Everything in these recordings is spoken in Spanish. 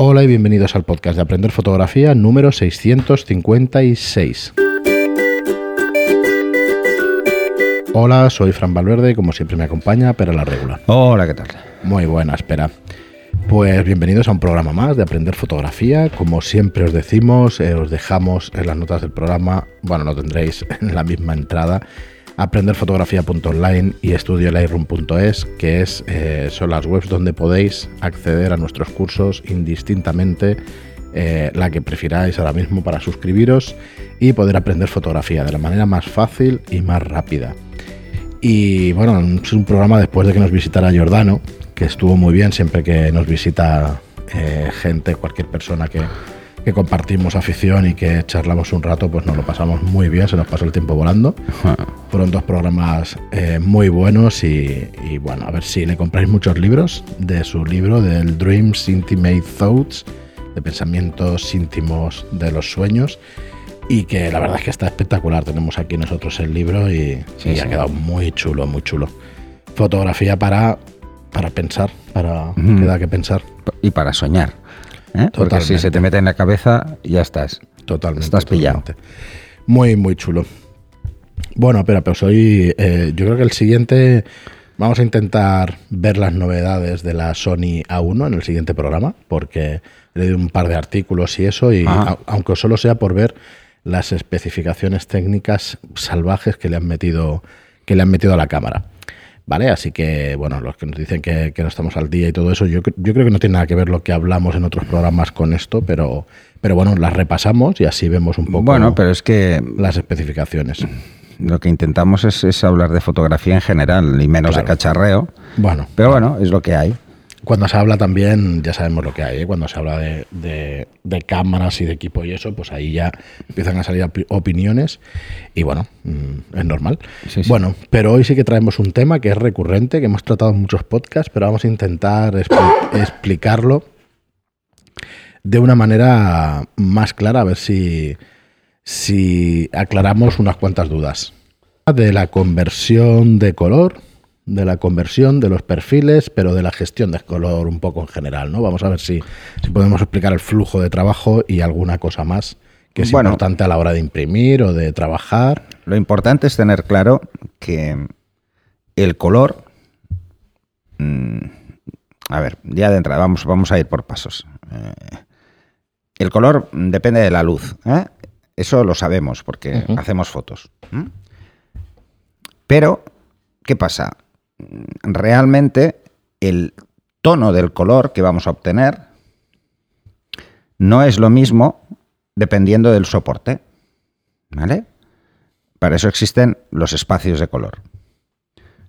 Hola y bienvenidos al podcast de Aprender Fotografía número 656. Hola, soy Fran Valverde como siempre me acompaña Pera la Regula. Hola, ¿qué tal? Muy buena, espera. Pues bienvenidos a un programa más de Aprender Fotografía. Como siempre os decimos, eh, os dejamos en las notas del programa, bueno, lo tendréis en la misma entrada, aprenderfotografía.online y estudiolightroom.es, que es, eh, son las webs donde podéis acceder a nuestros cursos indistintamente, eh, la que prefiráis ahora mismo para suscribiros y poder aprender fotografía de la manera más fácil y más rápida. Y bueno, es un programa después de que nos visitara Giordano, que estuvo muy bien siempre que nos visita eh, gente, cualquier persona que, que compartimos afición y que charlamos un rato, pues nos lo pasamos muy bien, se nos pasó el tiempo volando. Fueron dos programas eh, muy buenos y, y, bueno, a ver si le compráis muchos libros de su libro, del Dreams Intimate Thoughts, de pensamientos íntimos de los sueños. Y que la verdad es que está espectacular. Tenemos aquí nosotros el libro y, Sí, y sí. ha quedado muy chulo, muy chulo. Fotografía para, para pensar, para que da que pensar. Y para soñar. ¿Eh? Porque si se te mete en la cabeza, ya estás. Totalmente. Estás pillado. totalmente. Muy, muy chulo. Bueno, pero pues hoy eh, yo creo que el siguiente vamos a intentar ver las novedades de la Sony A1 en el siguiente programa, porque he leído un par de artículos y eso, y a- aunque solo sea por ver las especificaciones técnicas salvajes que le han metido, que le han metido a la cámara. ¿Vale? Así que, bueno, los que nos dicen que, que no estamos al día y todo eso, yo, yo creo que no tiene nada que ver lo que hablamos en otros programas con esto, pero, pero bueno, las repasamos y así vemos un poco Bueno, pero es que las especificaciones. lo que intentamos es, es hablar de fotografía en general y menos Claro. de cacharreo. Bueno, Pero bueno, es lo que hay. Cuando se habla también, ya sabemos lo que hay, ¿eh? cuando se habla de, de- de cámaras y de equipo y eso, pues ahí ya empiezan a salir opi- opiniones y bueno, mm, es normal. Sí, sí. Bueno, pero hoy sí que traemos un tema que es recurrente, que hemos tratado en muchos podcasts, pero vamos a intentar expli- explicarlo de una manera más clara, a ver si, si aclaramos unas cuantas dudas. De la conversión de color, de la conversión de los perfiles, pero de la gestión de color un poco en general, ¿no? Vamos a ver si, si podemos explicar el flujo de trabajo y alguna cosa más que es Bueno. importante a la hora de imprimir o de trabajar. Lo importante es tener claro que el color. mm, a ver, ya de entrada, vamos, vamos a ir por pasos. Eh, el color depende de la luz. ¿eh? Eso lo sabemos porque hacemos fotos. Pero, ¿qué pasa? Mm, Realmente el tono del color que vamos a obtener no es lo mismo dependiendo del soporte. ¿Vale? Para eso existen los espacios de color.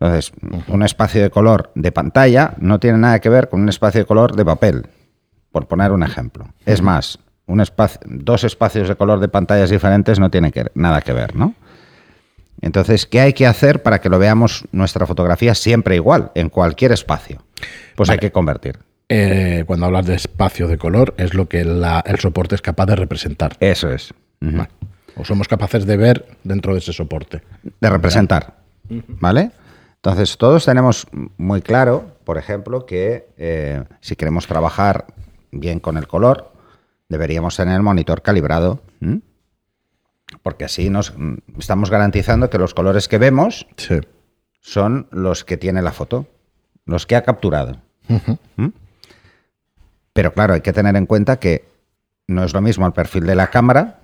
Entonces, un espacio de color de pantalla no tiene nada que ver con un espacio de color de papel, por poner un ejemplo. Es más, un espacio, dos espacios de color de pantallas diferentes no tienen que- nada que ver, ¿no? Entonces, ¿qué hay que hacer para que lo veamos nuestra fotografía siempre igual, en cualquier espacio? Pues hay que convertir. Eh, cuando hablas de espacio de color, es lo que la- el soporte es capaz de representar. Eso es. Vale. O somos capaces de ver dentro de ese soporte. de representar. ¿Vale? Entonces, todos tenemos muy claro, por ejemplo, que eh, si queremos trabajar bien con el color, deberíamos tener el monitor calibrado. Porque así nos mm, estamos garantizando que los colores que vemos Sí. son los que tiene la foto, los que ha capturado. Ujú. ¿m? Pero claro, hay que tener en cuenta que no es lo mismo el perfil de la cámara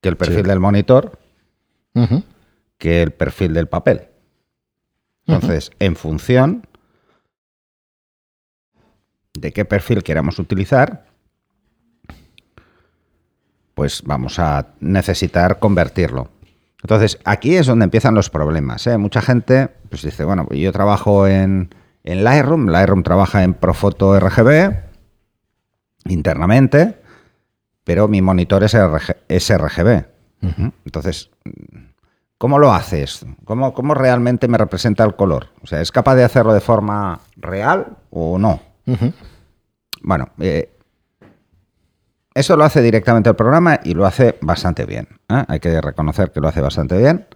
que el perfil Sí. del monitor que el perfil del papel. Entonces, en función de qué perfil queramos utilizar, pues vamos a necesitar convertirlo. Entonces, aquí es donde empiezan los problemas. ¿eh? Mucha gente pues dice, bueno, yo trabajo en, en Lightroom, Lightroom trabaja en Profoto RGB internamente, pero mi monitor es, RG es RGB. Entonces, ¿cómo lo hace esto? ¿Cómo, ¿Cómo realmente me representa el color? O sea, ¿es capaz de hacerlo de forma real o no? Bueno, eh, eso lo hace directamente el programa y lo hace bastante bien. ¿eh? Hay que reconocer que lo hace bastante bien.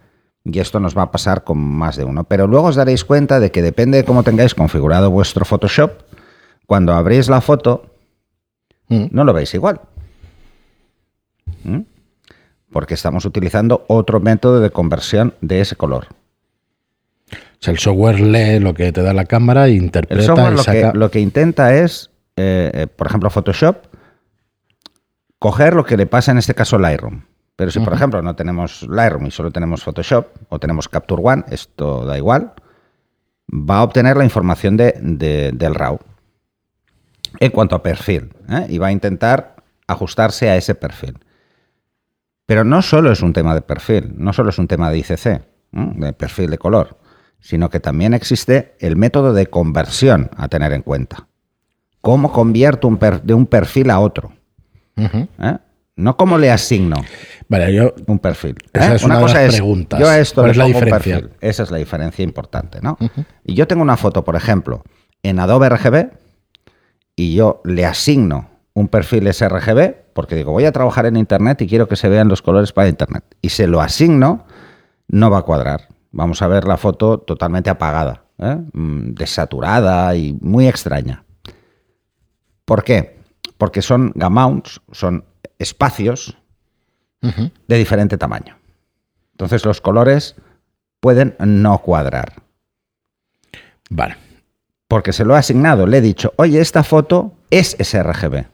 Y esto nos va a pasar con más de uno. Pero luego os daréis cuenta de que depende de cómo tengáis configurado vuestro Photoshop, cuando abrís la foto, Mm. no lo veis igual. ¿Mm? Porque estamos utilizando otro método de conversión de ese color. O sea, el software lee lo que te da la cámara e interpreta El software y lo saca... que, lo que intenta es, eh, eh, por ejemplo, Photoshop, coger lo que le pasa en este caso a Lightroom. Pero si, por ejemplo, no tenemos Lightroom y solo tenemos Photoshop o tenemos Capture One, esto da igual, va a obtener la información de- de- del RAW en cuanto a perfil ¿eh? y va a intentar ajustarse a ese perfil. Pero no solo es un tema de perfil, no solo es un tema de ICC, ¿eh? de perfil de color, sino que también existe el método de conversión a tener en cuenta. ¿Cómo convierto un per- de un perfil a otro? ¿Eh? No cómo le asigno Vale, yo... un perfil. Esa ¿eh? es una de las preguntas. Yo a esto ¿Cuál le es la pongo un diferencia? perfil. Esa es la diferencia importante, ¿no? Y yo tengo una foto, por ejemplo, en Adobe RGB y yo le asigno un perfil sRGB porque digo, voy a trabajar en Internet y quiero que se vean los colores para Internet. Y se lo asigno, no va a cuadrar. Vamos a ver la foto totalmente apagada, ¿eh? Mm, desaturada y muy extraña. ¿Por qué? Porque son gamounts, son espacios de diferente tamaño. Entonces los colores pueden no cuadrar. Vale. Porque se lo he asignado, le he dicho, oye, esta foto es sRGB.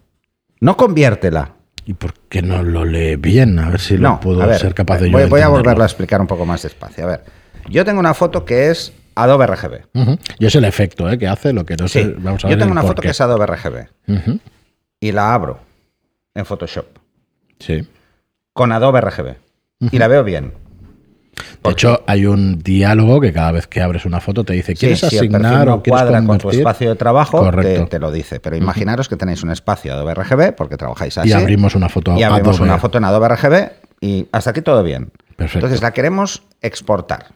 No conviértela. ¿Y por qué no lo lee bien? A ver si lo no, puedo a ver, ser capaz de yo voy, de voy a volverlo a explicar un poco más despacio. A ver, yo tengo una foto que es Adobe RGB. Ujú. Yo sé el efecto ¿eh? que hace, lo que no sé. Vamos a yo ver tengo una foto qué. que es Adobe RGB Ujú. Y la abro en Photoshop Sí. con Adobe RGB y la veo bien. De hecho, hay un diálogo que cada vez que abres una foto te dice, Sí, ¿quieres si perfil asignar no o quieres cuadra con tu espacio de trabajo, te, Correcto. te lo dice. Pero imaginaros que tenéis un espacio Adobe RGB porque trabajáis así. Y abrimos una foto y abrimos Adobe. una foto en Adobe RGB y hasta aquí todo bien. Perfecto. Entonces la queremos exportar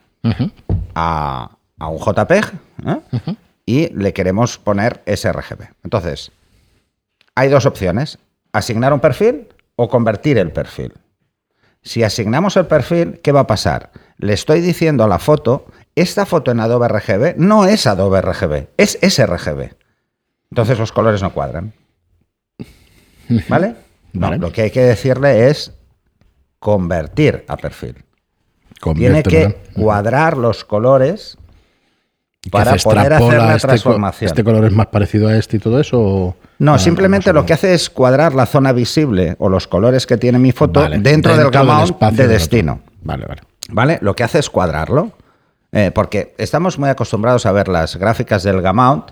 a, a un JPEG ¿eh? y le queremos poner sRGB. Entonces, hay dos opciones, asignar un perfil o convertir el perfil. Si asignamos el perfil, ¿qué va a pasar? Le estoy diciendo a la foto, esta foto en Adobe RGB no es Adobe RGB, es sRGB. Entonces los colores no cuadran. ¿Vale? No, Vale. lo que hay que decirle es convertir a perfil. Tiene que cuadrar los colores ¿Qué para poder hacer ¿Extrapola la este co- transformación. ¿Este color es más parecido a este y todo eso? o- No, Ah, simplemente lo que hace es cuadrar la zona visible o los colores que tiene mi foto Vale, dentro, del gamut espacio de destino. Vale, vale. ¿Vale? Lo que hace es cuadrarlo. eh, porque estamos muy acostumbrados a ver las gráficas del gamut,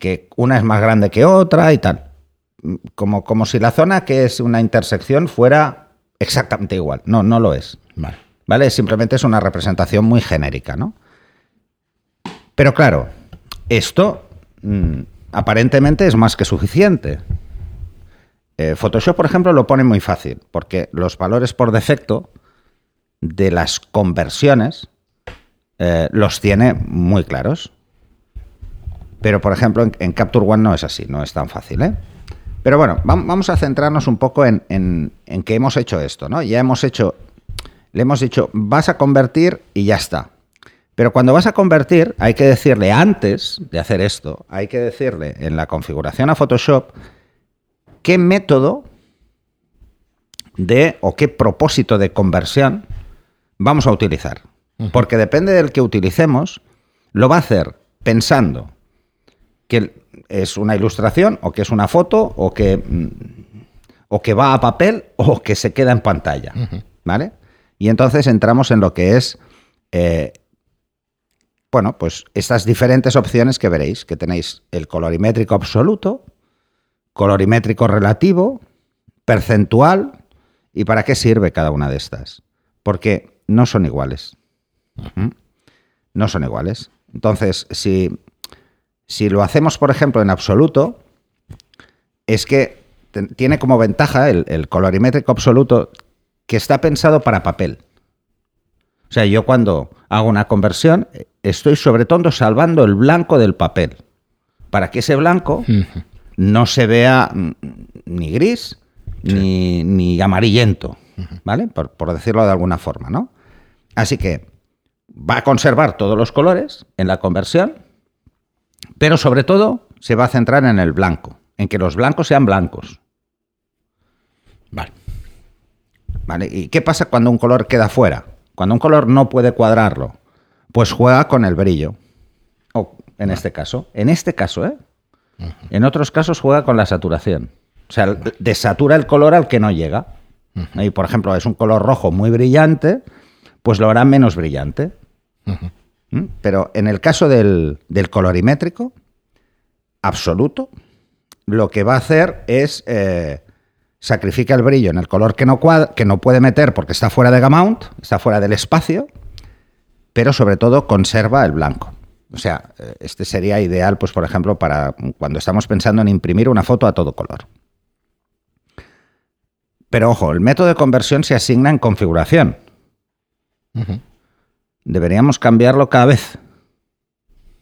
que una es más grande que otra y tal. Como, como si la zona que es una intersección fuera exactamente igual. No, no lo es. Vale. ¿Vale? Simplemente es una representación muy genérica, ¿no? Pero claro, esto mm, aparentemente es más que suficiente. Eh, Photoshop, por ejemplo, lo pone muy fácil, porque los valores por defecto de las conversiones eh, los tiene muy claros. Pero, por ejemplo, en, Capture One no es así, no es tan fácil, ¿eh? Pero bueno, vam- vamos a centrarnos un poco en, en, en que hemos hecho esto, ¿no? Ya hemos hecho, le hemos dicho, vas a convertir y ya está. Pero cuando vas a convertir, hay que decirle antes de hacer esto, hay que decirle en la configuración a Photoshop qué método de o qué propósito de conversión vamos a utilizar. Porque depende del que utilicemos, lo va a hacer pensando que es una ilustración o que es una foto o que, mm, o que va a papel o que se queda en pantalla. ¿Vale? Y entonces entramos en lo que es, eh, bueno, pues estas diferentes opciones que veréis, que tenéis el colorimétrico absoluto, colorimétrico relativo, percentual, ¿y para qué sirve cada una de estas? Porque no son iguales. No son iguales. Entonces, si, si lo hacemos, por ejemplo, en absoluto, es que tiene como ventaja el, el colorimétrico absoluto que está pensado para papel. O sea, yo cuando hago una conversión, estoy sobre todo salvando el blanco del papel, para que ese blanco no se vea mm, ni gris ni, ni amarillento, ¿vale? Por, por decirlo de alguna forma, ¿no? Así que va a conservar todos los colores en la conversión, pero sobre todo se va a centrar en el blanco, en que los blancos sean blancos Vale. ¿Vale? ¿Y qué pasa cuando un color queda fuera? Cuando un color no puede cuadrarlo, pues juega con el brillo. O en este caso. En este caso, ¿eh? En otros casos juega con la saturación. O sea, desatura el color al que no llega. Y por ejemplo, es un color rojo muy brillante, pues lo hará menos brillante. ¿Mm? Pero en el caso del, del colorimétrico absoluto, lo que va a hacer es eh, sacrifica el brillo en el color que no, que no puede meter porque está fuera de gamount, está fuera del espacio, pero sobre todo conserva el blanco. O sea, eh, este sería ideal, pues, por ejemplo, para cuando estamos pensando en imprimir una foto a todo color. Pero ojo, el método de conversión se asigna en configuración. Deberíamos cambiarlo cada vez.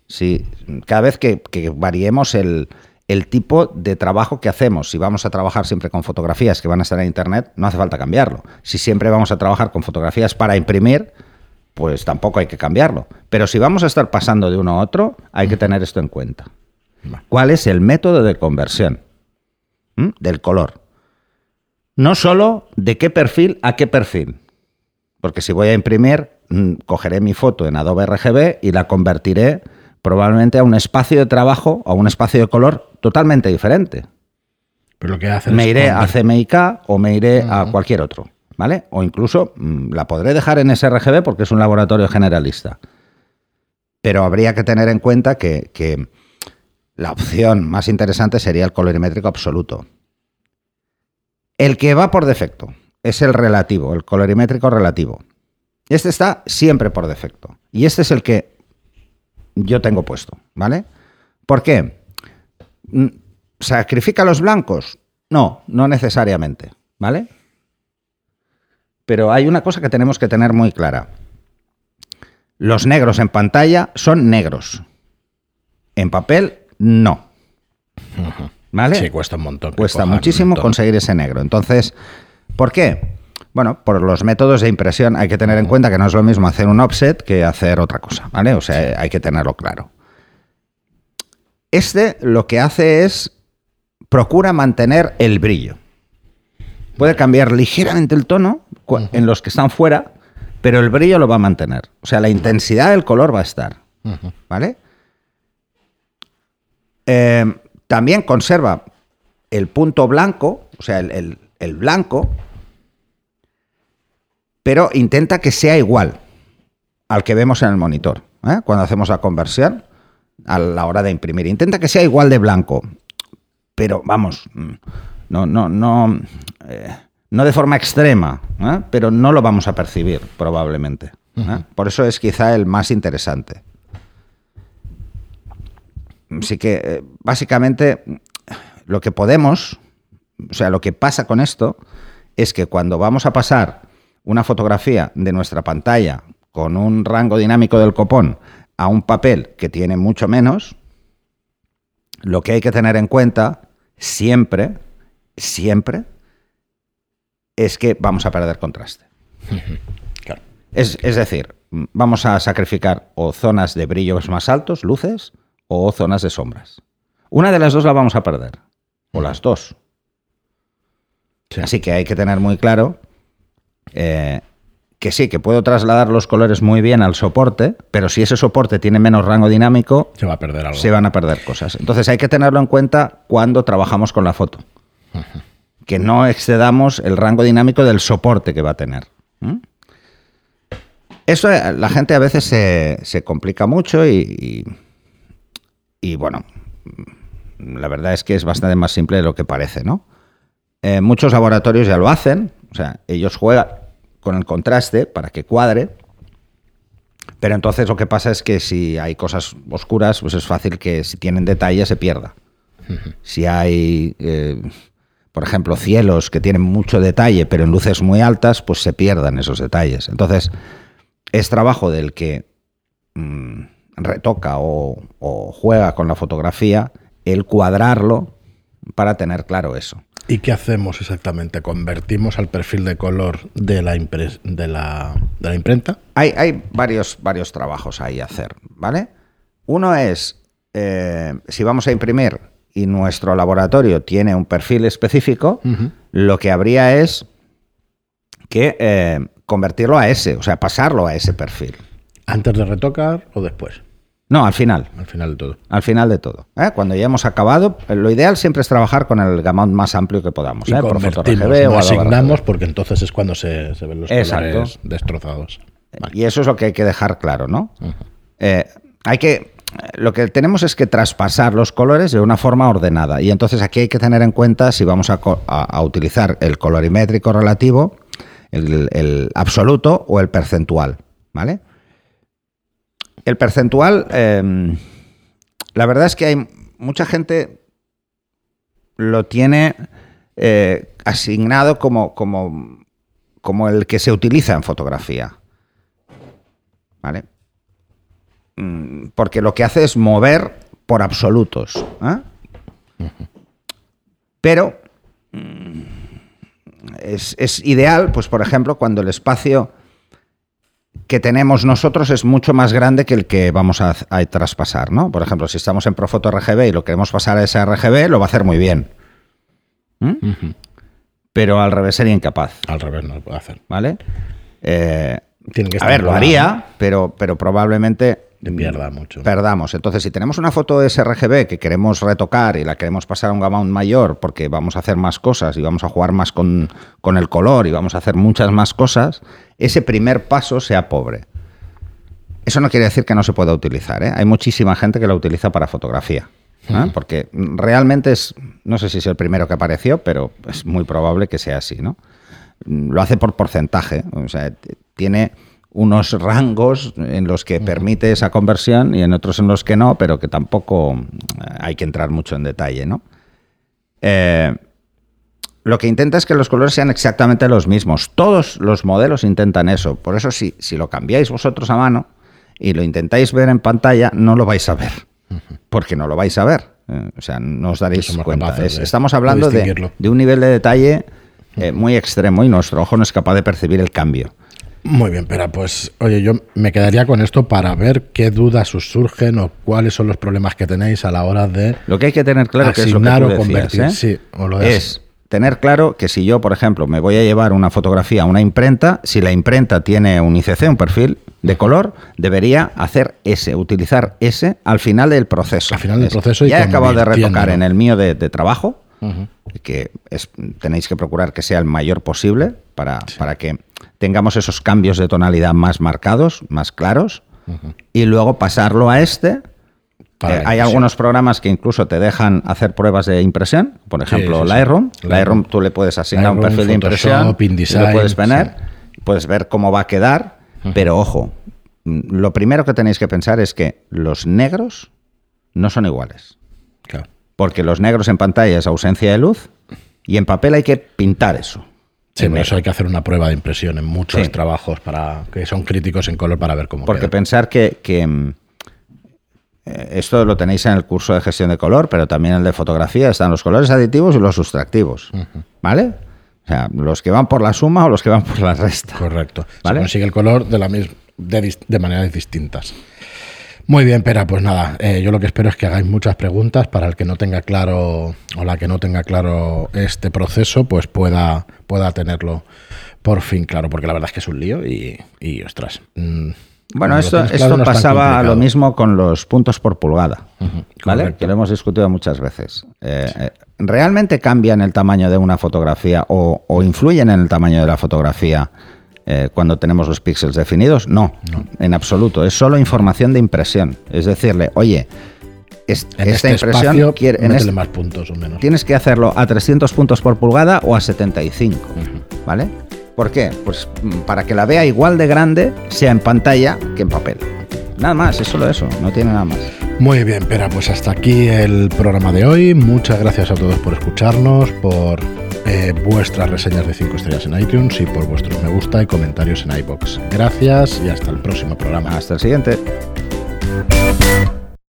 Sí, cada vez que, que variemos el, el tipo de trabajo que hacemos. Si vamos a trabajar siempre con fotografías que van a estar en Internet, no hace falta cambiarlo. Si siempre vamos a trabajar con fotografías para imprimir, pues tampoco hay que cambiarlo. Pero si vamos a estar pasando de uno a otro, hay que tener esto en cuenta. ¿Cuál es el método de conversión ¿Mm? del color? No solo de qué perfil a qué perfil. Porque si voy a imprimir, mm, cogeré mi foto en Adobe RGB y la convertiré probablemente a un espacio de trabajo, a un espacio de color totalmente diferente. Pero lo que hace Me iré a CMYK o me iré a cualquier otro, ¿vale? O incluso mm, la podré dejar en sRGB porque es un laboratorio generalista. Pero habría que tener en cuenta que, que la opción más interesante sería el colorimétrico absoluto. El que va por defecto es el relativo, el colorimétrico relativo. Este está siempre por defecto. Y este es el que yo tengo puesto, ¿vale? ¿Por qué? Mm, ¿Sacrifica los blancos? No, no necesariamente, ¿vale? Pero hay una cosa que tenemos que tener muy clara. Los negros en pantalla son negros. En papel, no. ¿Vale? Sí, cuesta un montón. Cuesta muchísimo conseguir ese negro. Entonces, ¿por qué? Bueno, por los métodos de impresión hay que tener en cuenta que no es lo mismo hacer un offset que hacer otra cosa, ¿vale? O sea, hay que tenerlo claro. Este lo que hace es procura mantener el brillo. Puede cambiar ligeramente el tono en los que están fuera, pero el brillo lo va a mantener. O sea, la intensidad del color va a estar. ¿Vale? Eh, también conserva el punto blanco, o sea, el, el- el blanco, pero intenta que sea igual al que vemos en el monitor, ¿eh? cuando hacemos la conversión a la hora de imprimir. Intenta que sea igual de blanco, pero vamos, mm, no, no, no, eh, no de forma extrema, ¿eh? pero no lo vamos a percibir probablemente. Por eso es quizá el más interesante. Así que, básicamente, lo que podemos, o sea, lo que pasa con esto es que cuando vamos a pasar una fotografía de nuestra pantalla con un rango dinámico del copón a un papel que tiene mucho menos, lo que hay que tener en cuenta siempre, siempre, es que vamos a perder contraste. Claro. Es, es decir, vamos a sacrificar o zonas de brillos más altos, luces, o zonas de sombras. Una de las dos la vamos a perder, o las dos. Sí. Así que hay que tener muy claro eh, que sí, que puedo trasladar los colores muy bien al soporte, pero si ese soporte tiene menos rango dinámico, Se va a perder algo. se van a perder cosas. Entonces hay que tenerlo en cuenta cuando trabajamos con la foto. Que no excedamos el rango dinámico del soporte que va a tener. ¿Mm? Eso eh, la gente a veces se, se complica mucho y, y, y, bueno, la verdad es que es bastante más simple de lo que parece, ¿no? Eh, muchos laboratorios ya lo hacen, o sea, ellos juegan con el contraste para que cuadre, pero entonces lo que pasa es que si hay cosas oscuras, pues es fácil que si tienen detalle se pierda. Si hay, eh, por ejemplo, cielos que tienen mucho detalle, pero en luces muy altas, pues se pierdan esos detalles. Entonces, es trabajo del que mm, retoca o, o juega con la fotografía el cuadrarlo para tener claro eso. ¿Y qué hacemos exactamente? ¿Convertimos al perfil de color de la, impres- de la, de la imprenta? Hay, hay varios, varios trabajos ahí a hacer, ¿vale? Uno es, eh, si vamos a imprimir y nuestro laboratorio tiene un perfil específico, lo que habría es que eh, convertirlo a ese, o sea, pasarlo a ese perfil. ¿Antes de retocar o después? No, al final. Al final de todo. Al final de todo. ¿eh? Cuando ya hemos acabado, lo ideal siempre es trabajar con el gamut más amplio que podamos. Y ¿eh? Por convertimos, foto RGB no o asignamos porque entonces es cuando se, se ven los Exacto. colores destrozados. Vale. Y eso es lo que hay que dejar claro, ¿no? Eh, hay que. Lo que tenemos es que traspasar los colores de una forma ordenada. Y entonces aquí hay que tener en cuenta si vamos a, co- a- a utilizar el colorimétrico relativo, el, el absoluto o el percentual. ¿Vale? El percentual, eh, la verdad es que hay mucha gente lo tiene eh, asignado como, como, como el que se utiliza en fotografía. ¿Vale? Mm, Porque lo que hace es mover por absolutos. ¿eh? Pero mm, es, es ideal, pues por ejemplo, cuando el espacio que tenemos nosotros es mucho más grande que el que vamos a, a traspasar, ¿no? Por ejemplo, si estamos en Profoto RGB y lo queremos pasar a ese RGB, lo va a hacer muy bien. ¿Mm? Pero al revés sería incapaz, Al revés no lo puede hacer. ¿vale? Eh, Tiene que a estar ver, lo haría, pero, pero probablemente pierda mucho. perdamos. Entonces, si tenemos una foto sRGB que queremos retocar y la queremos pasar a un gamma mayor porque vamos a hacer más cosas y vamos a jugar más con, con el color y vamos a hacer muchas más cosas, ese primer paso sea pobre. Eso no quiere decir que no se pueda utilizar. ¿eh? Hay muchísima gente que la utiliza para fotografía. ¿eh? Porque realmente es, no sé si es el primero que apareció, pero es muy probable que sea así, ¿no? Lo hace por porcentaje, o sea, tiene unos rangos en los que permite esa conversión y en otros en los que no, pero que tampoco eh, hay que entrar mucho en detalle, ¿no? Eh, lo que intenta es que los colores sean exactamente los mismos. Todos los modelos intentan eso. Por eso, si, si lo cambiáis vosotros a mano y lo intentáis ver en pantalla, no lo vais a ver. Porque no lo vais a ver. Eh, o sea, no os daréis cuenta. capaces Es- de- estamos hablando de, de un nivel de detalle eh, muy extremo y nuestro ojo no es capaz de percibir el cambio. Muy bien, pero pues, oye, yo me quedaría con esto para ver qué dudas os surgen o cuáles son los problemas que tenéis a la hora de Lo que hay que tener claro que es lo que tú decías, convertir. ¿eh? Sí, o lo es tener claro que si yo, por ejemplo, me voy a llevar una fotografía a una imprenta, si la imprenta tiene un ICC, un perfil de color, debería hacer ese, utilizar ese al final del proceso. Al final del Es, proceso y ya he acabado de retocar en el mío de, de trabajo, que es- tenéis que procurar que sea el mayor posible para, para que tengamos esos cambios de tonalidad más marcados, más claros, y luego pasarlo a este. Eh, hay algunos programas que incluso te dejan hacer pruebas de impresión, por ejemplo, sí, sí. Lightroom. Lightroom. Lightroom tú le puedes asignar un perfil de impresión, InDesign, lo puedes poner, sí. puedes ver cómo va a quedar, pero ojo, mm, lo primero que tenéis que pensar es que los negros no son iguales. Claro. Porque los negros en pantalla es ausencia de luz y en papel hay que pintar eso. Sí, por eso hay que hacer una prueba de impresión en muchos Sí. trabajos para que son críticos en color para ver cómo Porque queda. pensar que, que, mm, esto lo tenéis en el curso de gestión de color, pero también en el de fotografía están los colores aditivos y los sustractivos. ¿Vale? O sea, los que van por la suma o los que van por la resta. Correcto. ¿Vale? Se consigue el color de, la mis- de, de maneras distintas. Muy bien, Pera, pues nada, eh, yo lo que espero es que hagáis muchas preguntas para el que no tenga claro o la que no tenga claro este proceso, pues pueda, pueda tenerlo por fin claro, porque la verdad es que es un lío y, y ostras. mm, Bueno, esto, no pasaba lo mismo con los puntos por pulgada, ¿vale? correcto. Que lo hemos discutido muchas veces. Eh, eh, ¿Realmente cambian el tamaño de una fotografía o, o influyen en el tamaño de la fotografía eh, cuando tenemos los píxeles definidos? No, en absoluto. Es solo información de impresión. Es decirle, oye, es- En esta este impresión espacio, quiere- en este- más puntos o menos. tienes que hacerlo a 300 puntos por pulgada o a 75, ¿vale? ¿Por qué? Pues mm, para que la vea igual de grande, sea en pantalla que en papel. Nada más, es solo eso, no tiene nada más. Muy bien, Pera, pues hasta aquí el programa de hoy. Muchas gracias a todos por escucharnos, por eh, vuestras reseñas de 5 estrellas en iTunes y por vuestros me gusta y comentarios en iBox. Gracias y hasta el próximo programa. Hasta el siguiente.